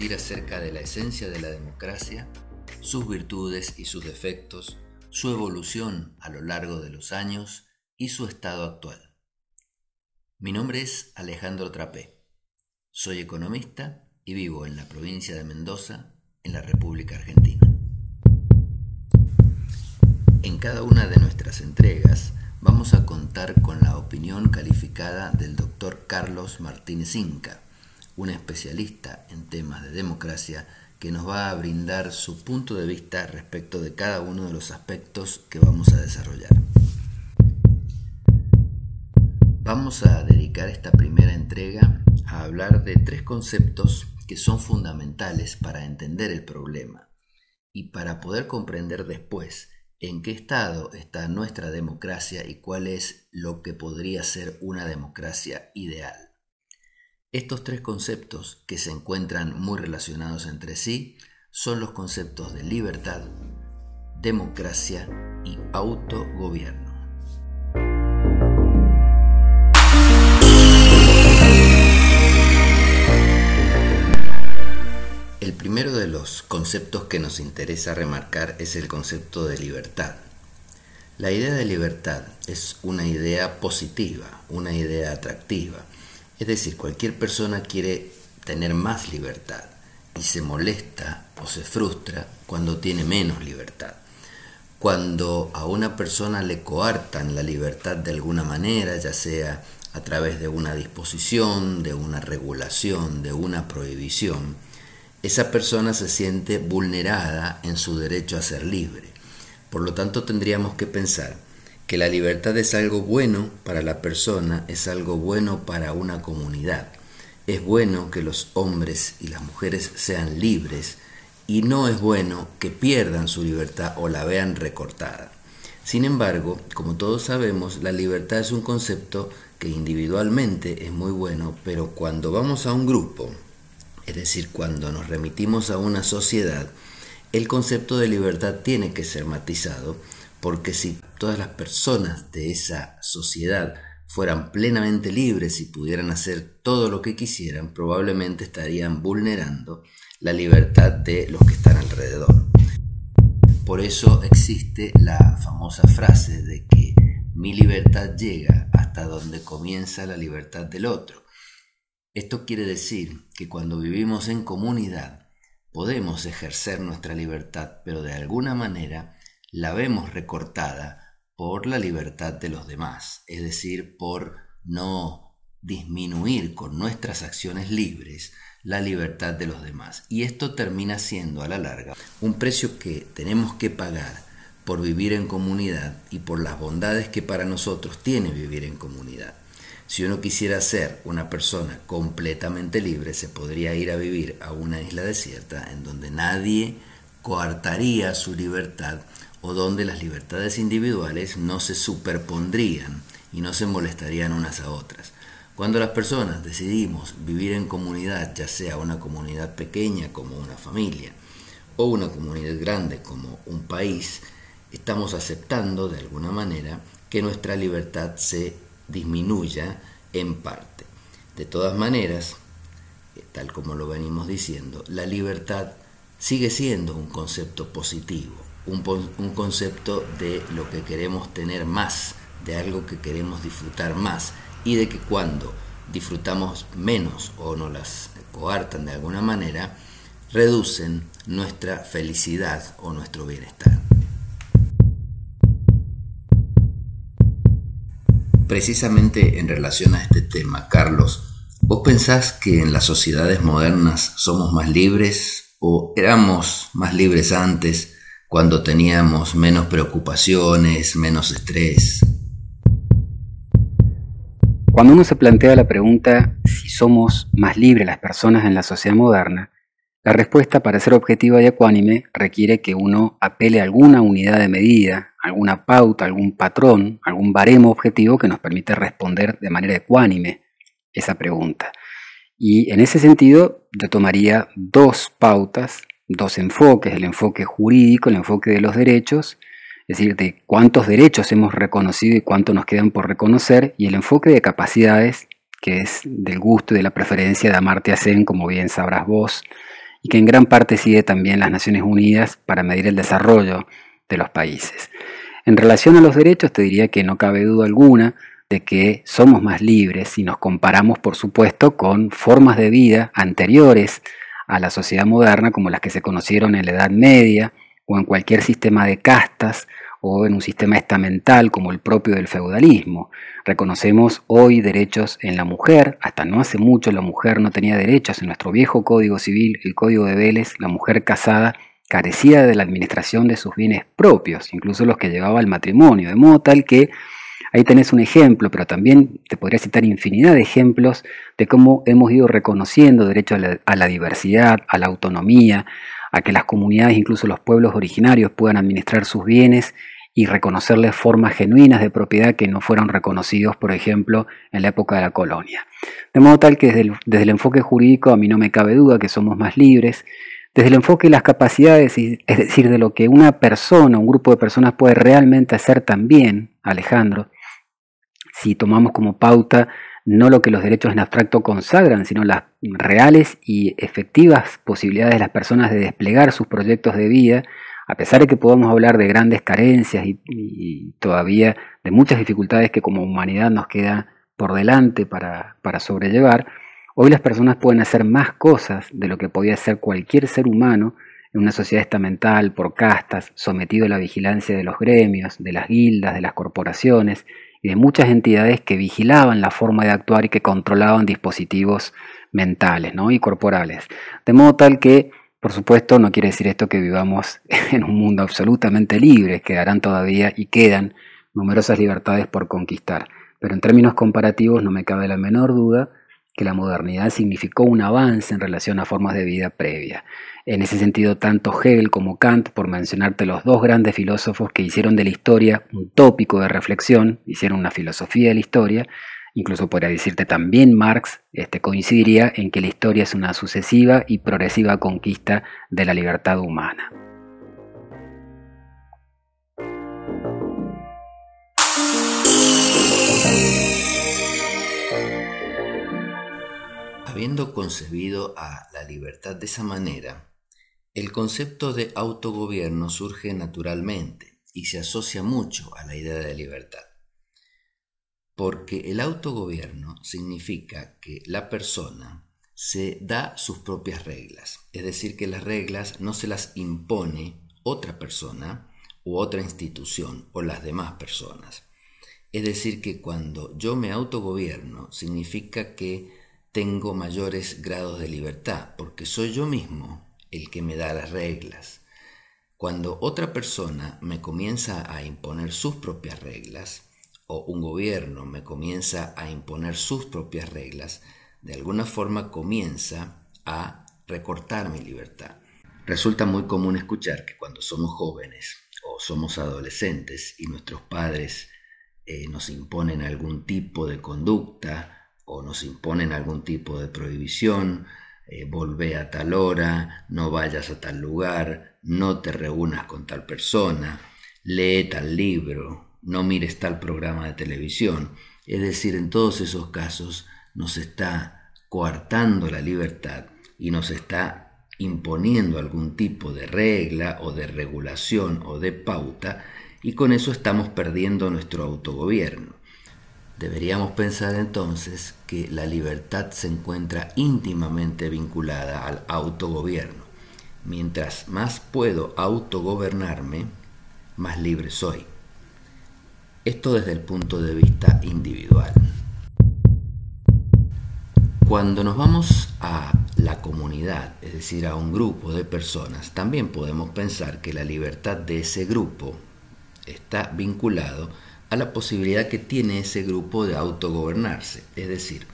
discutir acerca de la esencia de la democracia, sus virtudes y sus defectos, su evolución a lo largo de los años y su estado actual. Mi nombre es Alejandro Trapé. Soy economista y vivo en la provincia de Mendoza, en la República Argentina. En cada una de nuestras entregas vamos a contar con la opinión calificada del doctor Carlos Martínez Inca, un especialista en temas de democracia que nos va a brindar su punto de vista respecto de cada uno de los aspectos que vamos a desarrollar. Vamos a dedicar esta primera entrega a hablar de tres conceptos que son fundamentales para entender el problema y para poder comprender después en qué estado está nuestra democracia y cuál es lo que podría ser una democracia ideal. Estos tres conceptos, que se encuentran muy relacionados entre sí, son los conceptos de libertad, democracia y autogobierno. El primero de los conceptos que nos interesa remarcar es el concepto de libertad. La idea de libertad es una idea positiva, una idea atractiva. Es decir, cualquier persona quiere tener más libertad y se molesta o se frustra cuando tiene menos libertad. Cuando a una persona le coartan la libertad de alguna manera, ya sea a través de una disposición, de una regulación, de una prohibición, esa persona se siente vulnerada en su derecho a ser libre. Por lo tanto, tendríamos que pensar que la libertad es algo bueno para la persona, es algo bueno para una comunidad. Es bueno que los hombres y las mujeres sean libres y no es bueno que pierdan su libertad o la vean recortada. Sin embargo, como todos sabemos, la libertad es un concepto que individualmente es muy bueno, pero cuando vamos a un grupo, es decir, cuando nos remitimos a una sociedad, el concepto de libertad tiene que ser matizado, porque si todas las personas de esa sociedad fueran plenamente libres y pudieran hacer todo lo que quisieran, probablemente estarían vulnerando la libertad de los que están alrededor. Por eso existe la famosa frase de que mi libertad llega hasta donde comienza la libertad del otro. Esto quiere decir que cuando vivimos en comunidad podemos ejercer nuestra libertad, pero de alguna manera la vemos recortada por la libertad de los demás, es decir, por no disminuir con nuestras acciones libres la libertad de los demás. Y esto termina siendo a la larga un precio que tenemos que pagar por vivir en comunidad y por las bondades que para nosotros tiene vivir en comunidad. Si uno quisiera ser una persona completamente libre, se podría ir a vivir a una isla desierta en donde nadie coartaría su libertad o donde las libertades individuales no se superpondrían y no se molestarían unas a otras. Cuando las personas decidimos vivir en comunidad, ya sea una comunidad pequeña como una familia o una comunidad grande como un país, estamos aceptando de alguna manera que nuestra libertad se disminuya en parte. De todas maneras, tal como lo venimos diciendo, la libertad sigue siendo un concepto positivo, un, un, concepto de lo que queremos tener más, de algo que queremos disfrutar más y de que cuando disfrutamos menos o nos las coartan de alguna manera, reducen nuestra felicidad o nuestro bienestar. Precisamente en relación a este tema, Carlos, ¿vos pensás que en las sociedades modernas somos más libres o éramos más libres antes cuando teníamos menos preocupaciones, menos estrés? Cuando uno se plantea la pregunta si somos más libres las personas en la sociedad moderna, la respuesta para ser objetiva y ecuánime requiere que uno apele a alguna unidad de medida, alguna pauta, algún patrón, algún baremo objetivo que nos permite responder de manera ecuánime esa pregunta. Y en ese sentido yo tomaría dos pautas, dos enfoques, el enfoque jurídico, el enfoque de los derechos, es decir, de cuántos derechos hemos reconocido y cuántos nos quedan por reconocer, y el enfoque de capacidades, que es del gusto y de la preferencia de Amartya Sen, como bien sabrás vos, y que en gran parte sigue también las Naciones Unidas para medir el desarrollo de los países. En relación a los derechos, te diría que no cabe duda alguna de que somos más libres si nos comparamos, por supuesto, con formas de vida anteriores a la sociedad moderna, como las que se conocieron en la Edad Media o en cualquier sistema de castas o en un sistema estamental como el propio del feudalismo. Reconocemos hoy derechos en la mujer, hasta no hace mucho la mujer no tenía derechos. En nuestro viejo Código Civil, el Código de Vélez, la mujer casada carecía de la administración de sus bienes propios, incluso los que llevaba al matrimonio, de modo tal que ahí tenés un ejemplo, pero también te podría citar infinidad de ejemplos de cómo hemos ido reconociendo derechos a la, diversidad, a la autonomía, a que las comunidades, incluso los pueblos originarios, puedan administrar sus bienes y reconocerles formas genuinas de propiedad que no fueron reconocidos, por ejemplo, en la época de la colonia. De modo tal que desde el, desde el enfoque jurídico a mí no me cabe duda que somos más libres, desde el enfoque de las capacidades, es decir, de lo que una persona, un grupo de personas puede realmente hacer también, Alejandro, si tomamos como pauta no lo que los derechos en abstracto consagran, sino las reales y efectivas posibilidades de las personas de desplegar sus proyectos de vida, a pesar de que podamos hablar de grandes carencias y, todavía de muchas dificultades que como humanidad nos queda por delante para, para sobrellevar, hoy las personas pueden hacer más cosas de lo que podía hacer cualquier ser humano en una sociedad estamental, por castas, sometido a la vigilancia de los gremios, de las guildas, de las corporaciones y de muchas entidades que vigilaban la forma de actuar y que controlaban dispositivos mentales ¿no? y corporales. De modo tal que por supuesto, no quiere decir esto que vivamos en un mundo absolutamente libre, quedarán todavía y quedan numerosas libertades por conquistar. Pero en términos comparativos no me cabe la menor duda que la modernidad significó un avance en relación a formas de vida previa. En ese sentido, tanto Hegel como Kant, por mencionarte los dos grandes filósofos que hicieron de la historia un tópico de reflexión, hicieron una filosofía de la historia, Incluso podría decirte también Marx este, coincidiría en que la historia es una sucesiva y progresiva conquista de la libertad humana. Habiendo concebido a la libertad de esa manera, el concepto de autogobierno surge naturalmente y se asocia mucho a la idea de libertad porque el autogobierno significa que la persona se da sus propias reglas, es decir, que las reglas no se las impone otra persona u otra institución o las demás personas. Es decir, que cuando yo me autogobierno significa que tengo mayores grados de libertad, porque soy yo mismo el que me da las reglas. Cuando otra persona me comienza a imponer sus propias reglas, o un gobierno me comienza a imponer sus propias reglas, de alguna forma comienza a recortar mi libertad. Resulta muy común escuchar que cuando somos jóvenes o somos adolescentes y nuestros padres eh, nos imponen algún tipo de conducta o nos imponen algún tipo de prohibición, eh, volvé a tal hora, no vayas a tal lugar, no te reúnas con tal persona, lee tal libro, no mires tal programa de televisión. Es decir, en todos esos casos nos está coartando la libertad y nos está imponiendo algún tipo de regla o de regulación o de pauta y con eso estamos perdiendo nuestro autogobierno. Deberíamos pensar entonces que la libertad se encuentra íntimamente vinculada al autogobierno. Mientras más puedo autogobernarme, más libre soy. Esto desde el punto de vista individual. Cuando nos vamos a la comunidad, es decir, a un grupo de personas, también podemos pensar que la libertad de ese grupo está vinculado a la posibilidad que tiene ese grupo de autogobernarse. Es decir,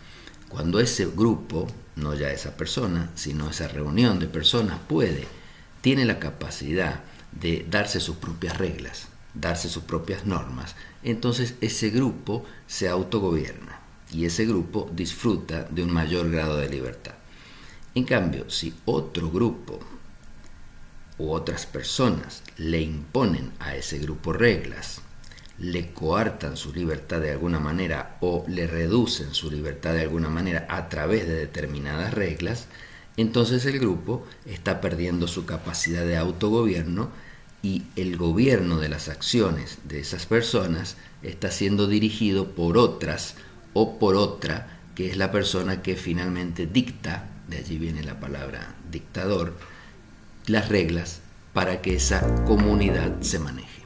cuando ese grupo, no ya esa persona, sino esa reunión de personas puede, tiene la capacidad de darse sus propias reglas, darse sus propias normas, entonces ese grupo se autogobierna y ese grupo disfruta de un mayor grado de libertad. En cambio, si otro grupo u otras personas le imponen a ese grupo reglas, le coartan su libertad de alguna manera o le reducen su libertad de alguna manera a través de determinadas reglas, entonces el grupo está perdiendo su capacidad de autogobierno y el gobierno de las acciones de esas personas está siendo dirigido por otras o por otra, que es la persona que finalmente dicta, de allí viene la palabra dictador, las reglas para que esa comunidad se maneje.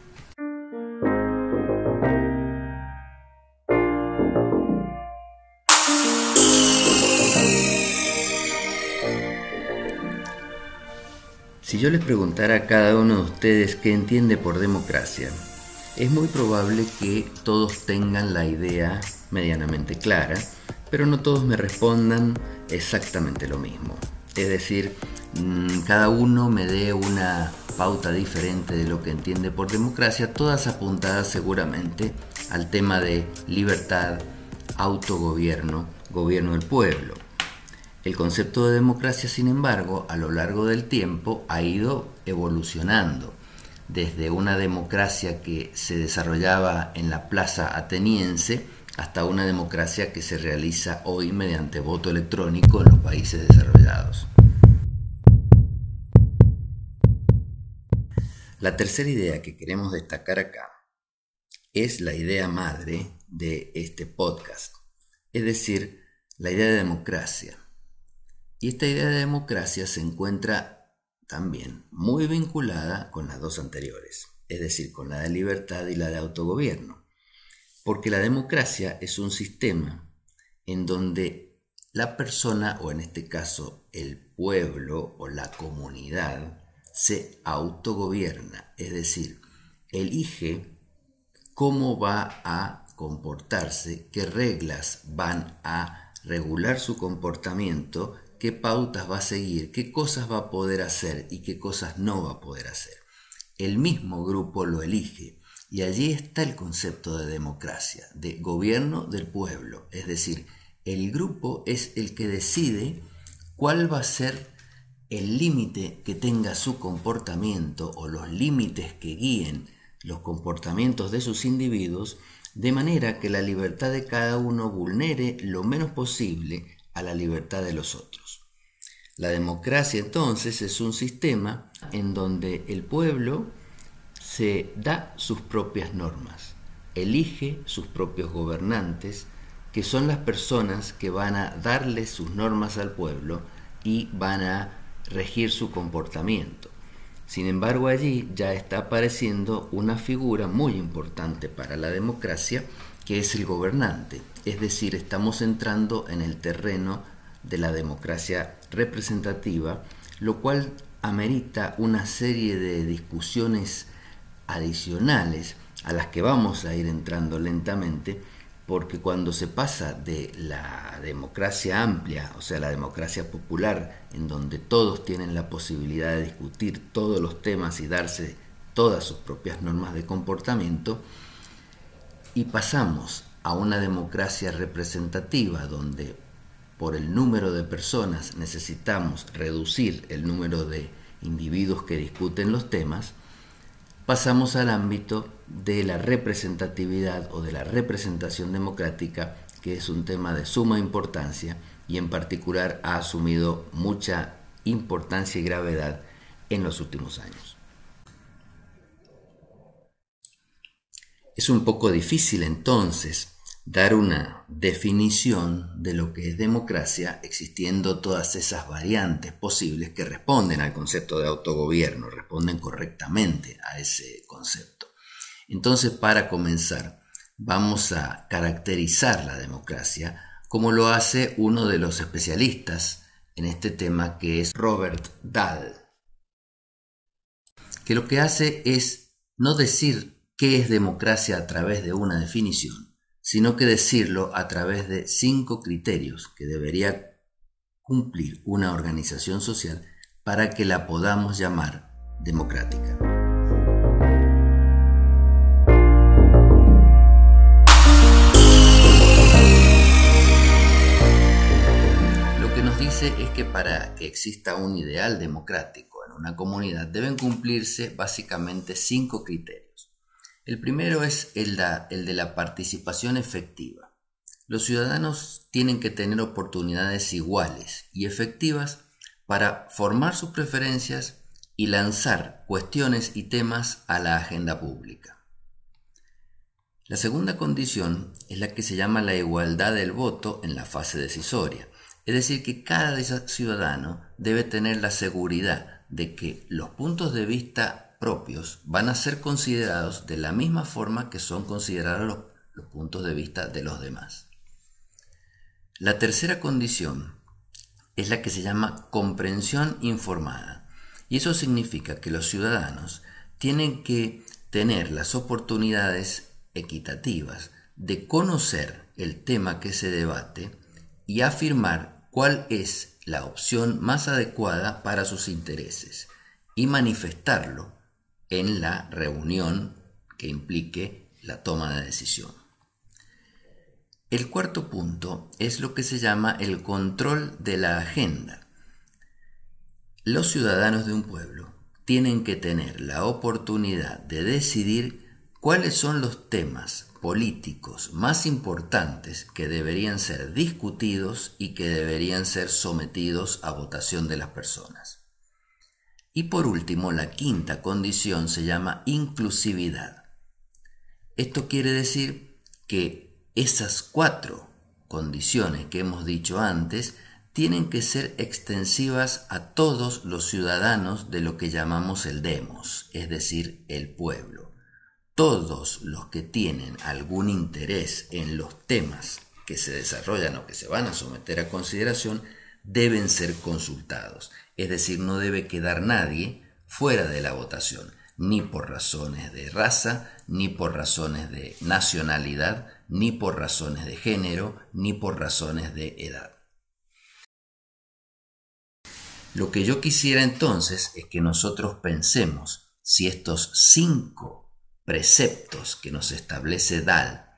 Yo les preguntara a cada uno de ustedes qué entiende por democracia, es muy probable que todos tengan la idea medianamente clara, pero no todos me respondan exactamente lo mismo. Es decir, mm, cada uno me dé una pauta diferente de lo que entiende por democracia, todas apuntadas seguramente al tema de libertad, autogobierno, gobierno del pueblo. El concepto de democracia, sin embargo, a lo largo del tiempo ha ido evolucionando, desde una democracia que se desarrollaba en la plaza ateniense hasta una democracia que se realiza hoy mediante voto electrónico en los países desarrollados. La tercera idea que queremos destacar acá es la idea madre de este podcast, es decir, la idea de democracia. Y esta idea de democracia se encuentra también muy vinculada con las dos anteriores, es decir, con la de libertad y la de autogobierno. Porque la democracia es un sistema en donde la persona, o en este caso el pueblo o la comunidad, se autogobierna, es decir, elige cómo va a comportarse, qué reglas van a regular su comportamiento qué pautas va a seguir, qué cosas va a poder hacer y qué cosas no va a poder hacer. El mismo grupo lo elige y allí está el concepto de democracia, de gobierno del pueblo. Es decir, el grupo es el que decide cuál va a ser el límite que tenga su comportamiento o los límites que guíen los comportamientos de sus individuos, de manera que la libertad de cada uno vulnere lo menos posible a la libertad de los otros. La democracia entonces es un sistema en donde el pueblo se da sus propias normas, elige sus propios gobernantes, que son las personas que van a darle sus normas al pueblo y van a regir su comportamiento. Sin embargo, allí ya está apareciendo una figura muy importante para la democracia, que es el gobernante. Es decir, estamos entrando en el terreno de la democracia representativa, lo cual amerita una serie de discusiones adicionales a las que vamos a ir entrando lentamente, porque cuando se pasa de la democracia amplia, o sea, la democracia popular, en donde todos tienen la posibilidad de discutir todos los temas y darse todas sus propias normas de comportamiento, y pasamos a una democracia representativa donde por el número de personas necesitamos reducir el número de individuos que discuten los temas, pasamos al ámbito de la representatividad o de la representación democrática, que es un tema de suma importancia y en particular ha asumido mucha importancia y gravedad en los últimos años. Es un poco difícil entonces dar una definición de lo que es democracia existiendo todas esas variantes posibles que responden al concepto de autogobierno, responden correctamente a ese concepto. Entonces, para comenzar, vamos a caracterizar la democracia como lo hace uno de los especialistas en este tema que es Robert Dahl, que lo que hace es no decir qué es democracia a través de una definición, sino que decirlo a través de cinco criterios que debería cumplir una organización social para que la podamos llamar democrática. Lo que nos dice es que para que exista un ideal democrático en una comunidad deben cumplirse básicamente cinco criterios. El primero es el, de la participación efectiva. Los ciudadanos tienen que tener oportunidades iguales y efectivas para formar sus preferencias y lanzar cuestiones y temas a la agenda pública. La segunda condición es la que se llama la igualdad del voto en la fase decisoria, es decir, que cada ciudadano debe tener la seguridad de que los puntos de vista propios van a ser considerados de la misma forma que son considerados los, puntos de vista de los demás. La tercera condición es la que se llama comprensión informada y eso significa que los ciudadanos tienen que tener las oportunidades equitativas de conocer el tema que se debate y afirmar cuál es la opción más adecuada para sus intereses y manifestarlo en la reunión que implique la toma de decisión. El cuarto punto es lo que se llama el control de la agenda los ciudadanos de un pueblo tienen que tener la oportunidad de decidir cuáles son los temas políticos más importantes que deberían ser discutidos y que deberían ser sometidos a votación de las personas. Y por último, la quinta condición se llama inclusividad. Esto quiere decir que esas cuatro condiciones que hemos dicho antes tienen que ser extensivas a todos los ciudadanos de lo que llamamos el demos, es decir, el pueblo. Todos los que tienen algún interés en los temas que se desarrollan o que se van a someter a consideración deben ser consultados, es decir, no debe quedar nadie fuera de la votación, ni por razones de raza, ni por razones de nacionalidad, ni por razones de género, ni por razones de edad. Lo que yo quisiera entonces es que nosotros pensemos si estos cinco preceptos que nos establece DAL,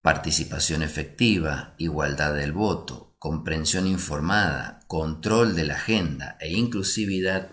participación efectiva, igualdad del voto, comprensión informada, control de la agenda e inclusividad,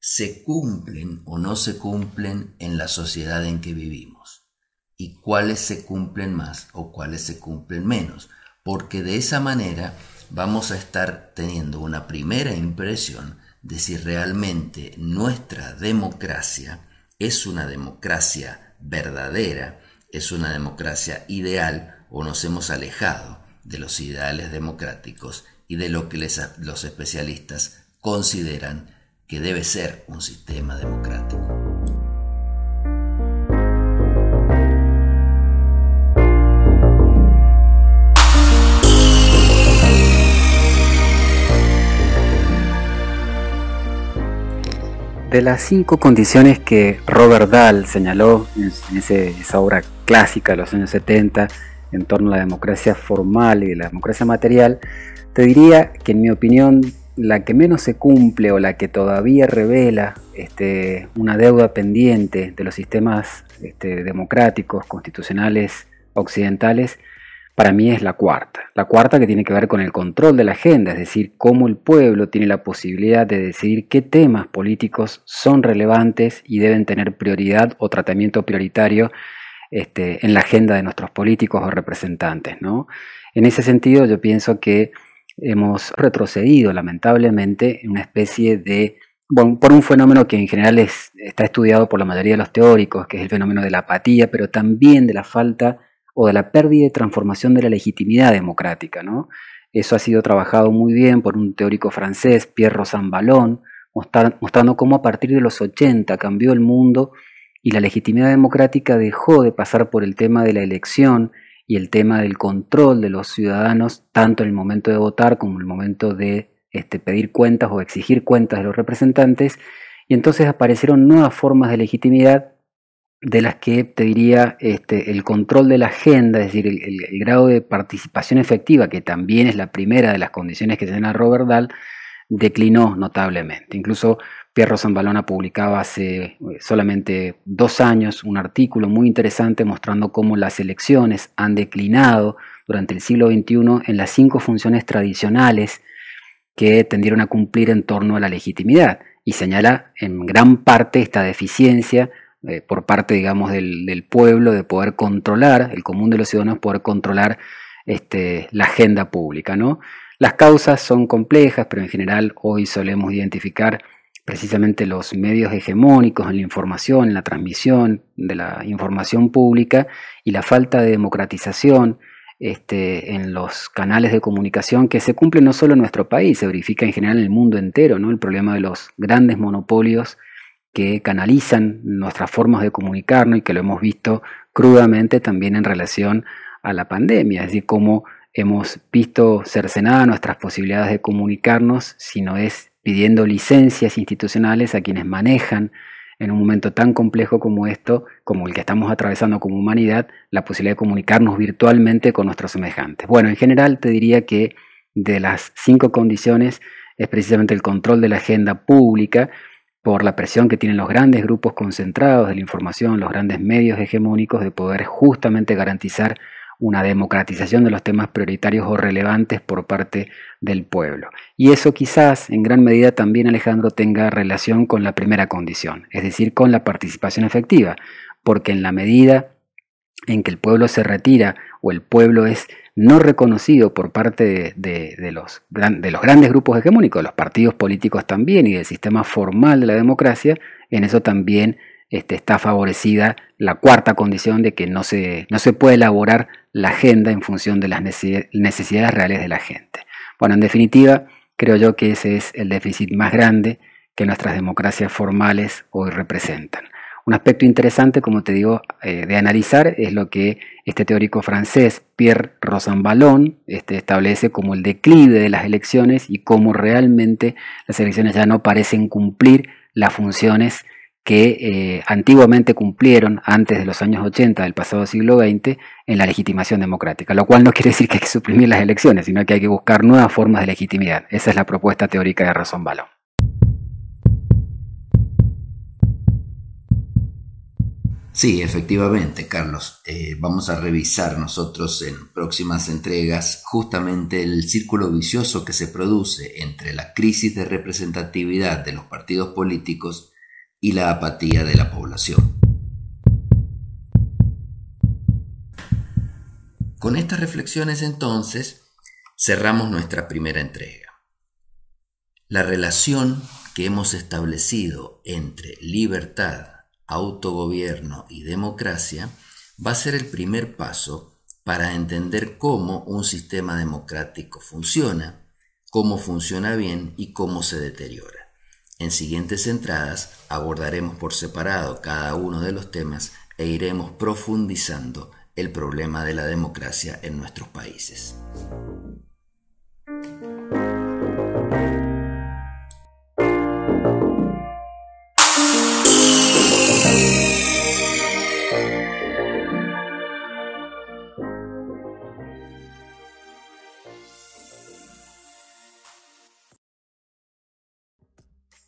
se cumplen o no se cumplen en la sociedad en que vivimos. Y cuáles se cumplen más o cuáles se cumplen menos, porque de esa manera vamos a estar teniendo una primera impresión de si realmente nuestra democracia es una democracia verdadera, es una democracia ideal o nos hemos alejado de los ideales democráticos y de lo que los especialistas consideran que debe ser un sistema democrático. De las cinco condiciones que Robert Dahl señaló en, esa obra clásica de los años 70 en torno a la democracia formal y la democracia material, te diría que en mi opinión la que menos se cumple o la que todavía revela este, una deuda pendiente de los sistemas este, democráticos, constitucionales occidentales, para mí es la cuarta. La cuarta que tiene que ver con el control de la agenda, es decir, cómo el pueblo tiene la posibilidad de decidir qué temas políticos son relevantes y deben tener prioridad o tratamiento prioritario este, en la agenda de nuestros políticos o representantes. ¿no? En ese sentido, yo pienso que hemos retrocedido lamentablemente en una especie de bueno, por un fenómeno que en general está estudiado por la mayoría de los teóricos, que es el fenómeno de la apatía, pero también de la falta o de la pérdida de transformación de la legitimidad democrática. ¿no? Eso ha sido trabajado muy bien por un teórico francés, Pierre Rosanvallon, mostrando cómo a partir de los 80 cambió el mundo y la legitimidad democrática dejó de pasar por el tema de la elección y el tema del control de los ciudadanos, tanto en el momento de votar como en el momento de este, pedir cuentas o exigir cuentas de los representantes, y entonces aparecieron nuevas formas de legitimidad de las que te diría este, el control de la agenda, es decir, el, grado de participación efectiva, que también es la primera de las condiciones que tiene Robert Dahl, declinó notablemente. Incluso Pierro Zambalona publicaba hace eh, solamente dos años un artículo muy interesante mostrando cómo las elecciones han declinado durante el siglo XXI en las cinco funciones tradicionales que tendieron a cumplir en torno a la legitimidad y señala en gran parte esta deficiencia eh, por parte, digamos, del, pueblo de poder controlar, el común de los ciudadanos, poder controlar este, la agenda pública, ¿no? Las causas son complejas, pero en general hoy solemos identificar precisamente los medios hegemónicos en la información, en la transmisión de la información pública y la falta de democratización este, en los canales de comunicación que se cumplen no solo en nuestro país, se verifica en general en el mundo entero, ¿no? el problema de los grandes monopolios que canalizan nuestras formas de comunicarnos y que lo hemos visto crudamente también en relación a la pandemia, es decir, cómo hemos visto cercenadas nuestras posibilidades de comunicarnos, si no es pidiendo licencias institucionales a quienes manejan en un momento tan complejo como esto, como el que estamos atravesando como humanidad, la posibilidad de comunicarnos virtualmente con nuestros semejantes. Bueno, en general te diría que de las cinco condiciones es precisamente el control de la agenda pública, por la presión que tienen los grandes grupos concentrados de la información, los grandes medios hegemónicos, de poder justamente garantizar una democratización de los temas prioritarios o relevantes por parte del pueblo. Y eso quizás en gran medida también, Alejandro, tenga relación con la primera condición, es decir, con la participación efectiva, porque en la medida en que el pueblo se retira o el pueblo es no reconocido por parte de, los, de, los, grandes grupos hegemónicos, de los partidos políticos también y del sistema formal de la democracia, en eso también este, está favorecida la cuarta condición de que no se, no se puede elaborar la agenda en función de las necesidades reales de la gente. Bueno, en definitiva, creo yo que ese es el déficit más grande que nuestras democracias formales hoy representan. Un aspecto interesante, como te digo, eh, de analizar es lo que este teórico francés Pierre Rosanvallon este, establece como el declive de las elecciones y cómo realmente las elecciones ya no parecen cumplir las funciones que eh, antiguamente cumplieron antes de los años 80 del pasado siglo XX en la legitimación democrática, lo cual no quiere decir que hay que suprimir las elecciones, sino que hay que buscar nuevas formas de legitimidad. Esa es la propuesta teórica de Rosanvallon. Sí, efectivamente, Carlos. Eh, vamos a revisar nosotros en próximas entregas justamente el círculo vicioso que se produce entre la crisis de representatividad de los partidos políticos y la apatía de la población. Con estas reflexiones entonces cerramos nuestra primera entrega. La relación que hemos establecido entre libertad, autogobierno y democracia va a ser el primer paso para entender cómo un sistema democrático funciona, cómo funciona bien y cómo se deteriora. En siguientes entradas abordaremos por separado cada uno de los temas e iremos profundizando el problema de la democracia en nuestros países.